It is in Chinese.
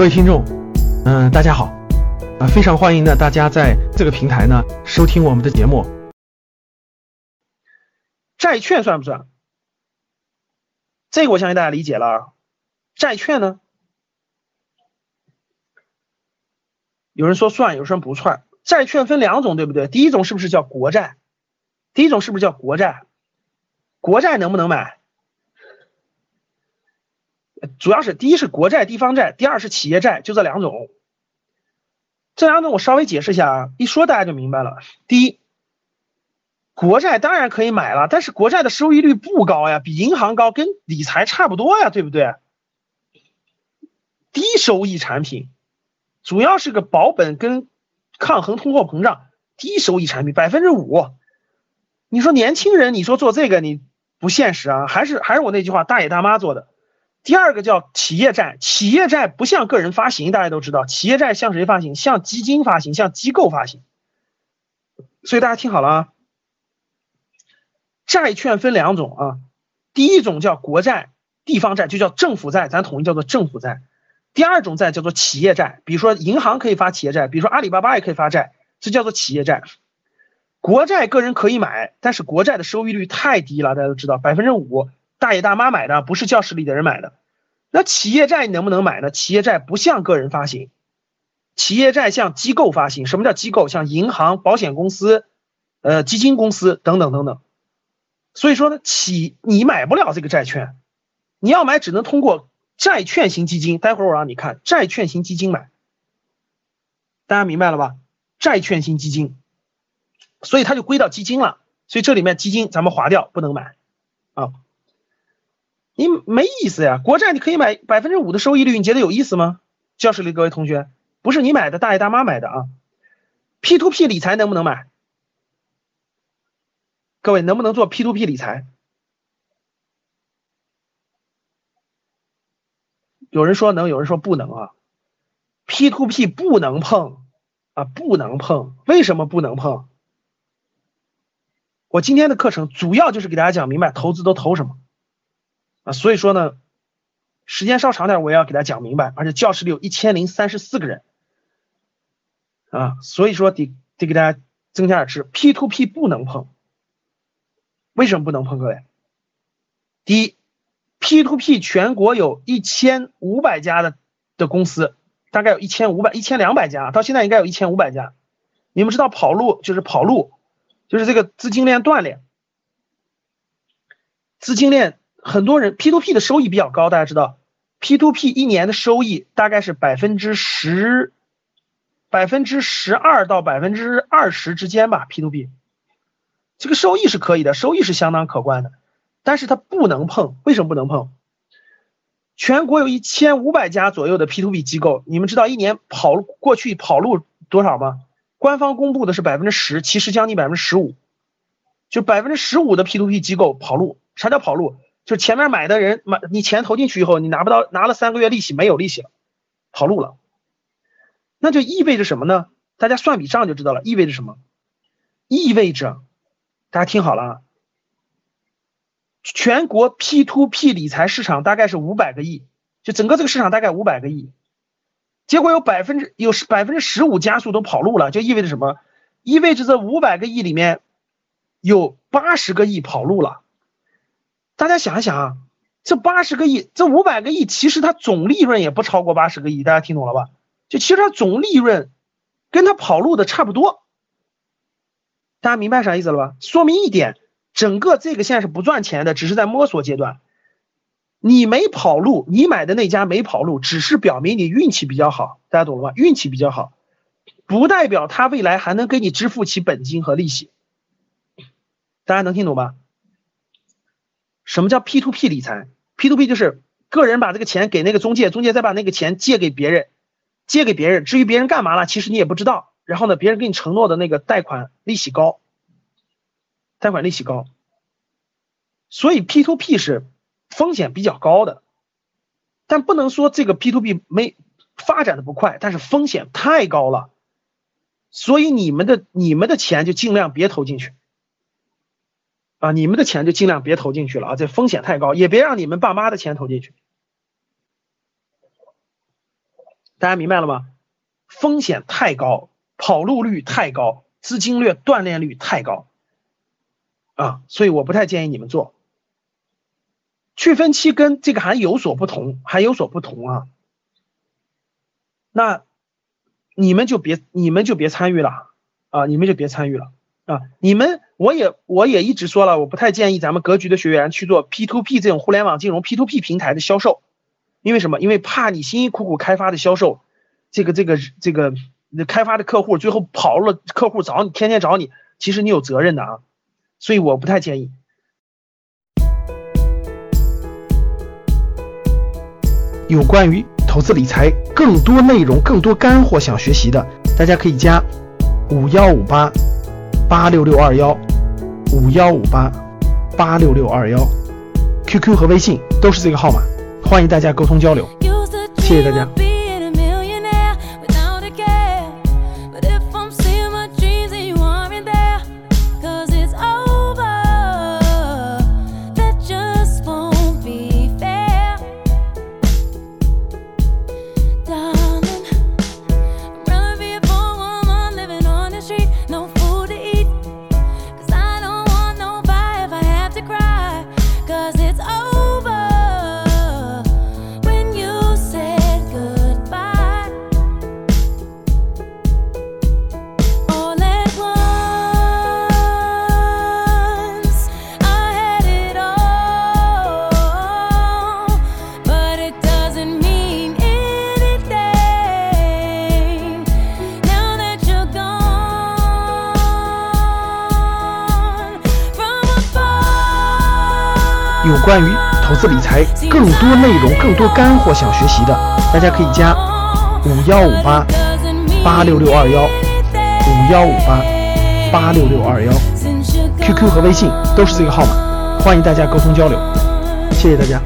各位听众，嗯、大家好，啊、非常欢迎呢大家在这个平台呢收听我们的节目。债券算不算？这个我相信大家理解了啊。债券呢，有人说算，有人说不算。债券分两种，对不对？第一种是不是叫国债？第一种是不是叫国债？国债能不能买？主要是第一是国债、地方债，第二是企业债，就这两种。这两种我稍微解释一下啊，一说大家就明白了。第一，国债当然可以买了，但是国债的收益率不高呀，比银行高，跟理财差不多呀，对不对？低收益产品，主要是个保本跟抗衡通货膨胀，低收益产品百分之五。你说年轻人，你说做这个你不现实啊？还是还是我那句话，大爷大妈做的。第二个叫企业债，企业债不向个人发行，大家都知道，企业债向谁发行？向基金发行，向机构发行。所以大家听好了啊，债券分两种啊，第一种叫国债、地方债，就叫政府债，咱统一叫做政府债。第二种债叫做企业债，比如说银行可以发企业债，比如说阿里巴巴也可以发债，这叫做企业债。国债个人可以买，但是国债的收益率太低了，大家都知道，百分之五，大爷大妈买的，不是教室里的人买的。那企业债你能不能买呢？企业债不向个人发行，企业债向机构发行。什么叫机构？像银行、保险公司、呃基金公司等等等等。所以说呢，企你买不了这个债券，你要买只能通过债券型基金。待会儿我让你看债券型基金买，大家明白了吧？债券型基金，所以它就归到基金了。所以这里面基金咱们划掉，不能买啊。你没意思呀，国债你可以买百分之五的收益率，你觉得有意思吗？教室里各位同学，不是你买的，大爷大妈买的啊。P to P 理财能不能买？各位能不能做 P to P 理财？有人说能，有人说不能啊。P to P 不能碰啊，不能碰。为什么不能碰？我今天的课程主要就是给大家讲明白投资都投什么啊，所以说呢，时间稍长点，我也要给大家讲明白。而且教室里有一千零三十四个人啊，所以说得得给大家增加点知识。P to P 不能碰。为什么不能碰？各位，第一，P to P 全国有一千五百家的的公司，大概有一千五百、一千两百家，到现在应该有一千五百家。你们知道跑路就是跑路，就是这个资金链断裂，资金链很多人 P to P 的收益比较高，大家知道，P to P 一年的收益大概是百分之十、百分之十二到百分之二十之间吧，P to P。这个收益是可以的，收益是相当可观的，但是它不能碰，为什么不能碰？全国有一千五百家左右的 P to P 机构，你们知道一年跑过去跑路多少吗？官方公布的是百分之十，其实将近百分之十五，就百分之十五的 P to P 机构跑路。啥叫跑路？就前面买的人买你钱投进去以后，你拿不到，拿了三个月利息没有利息了，跑路了。那就意味着什么呢？大家算笔账就知道了，意味着什么？意味着。大家听好了啊！全国 P to P 理财市场大概是五百个亿，就整个这个市场大概五百个亿，结果有百分之有百分之十五加速都跑路了，就意味着什么？意味着这五百个亿里面有八十个亿跑路了。大家想一想啊，这八十个亿，这五百个亿其实它总利润也不超过八十个亿，大家听懂了吧？就其实它总利润跟它跑路的差不多。大家明白啥意思了吧？说明一点，整个这个现在是不赚钱的，只是在摸索阶段。你没跑路，你买的那家没跑路，只是表明你运气比较好，大家懂了吧？运气比较好，不代表他未来还能给你支付起本金和利息。大家能听懂吗？什么叫 P to P 理财？P to P 就是个人把这个钱给那个中介，中介再把那个钱借给别人，借给别人，至于别人干嘛了，其实你也不知道。然后呢，别人给你承诺的那个贷款利息高，贷款利息高，所以 P to P 是风险比较高的，但不能说这个 P to P 没发展的不快，但是风险太高了，所以你们的你们的钱就尽量别投进去，啊，你们的钱就尽量别投进去了啊，这风险太高，也别让你们爸妈的钱投进去。大家明白了吗？风险太高，跑路率太高，资金链断裂率太高啊，所以我不太建议你们做。去分期跟这个还有所不同，还有所不同啊。那你们就别你们就别参与了啊，你们就别参与了啊。你们我也我也一直说了，我不太建议咱们格局的学员去做 P to P 这种互联网金融 P to P 平台的销售，因为什么？因为怕你辛辛苦苦开发的销售，这个这个这个开发的客户最后跑了，客户找你天天找你，其实你有责任的啊，所以我不太建议。有关于投资理财更多内容、更多干货，想学习的，大家可以加五幺五八八六六二幺五幺五八八六六二幺，QQ 和微信都是这个号码，欢迎大家沟通交流，谢谢大家。有关于投资理财更多内容、更多干货想学习的，大家可以加五幺五八八六六二幺五幺五八八六六二幺，QQ 和微信都是这个号码，欢迎大家沟通交流，谢谢大家。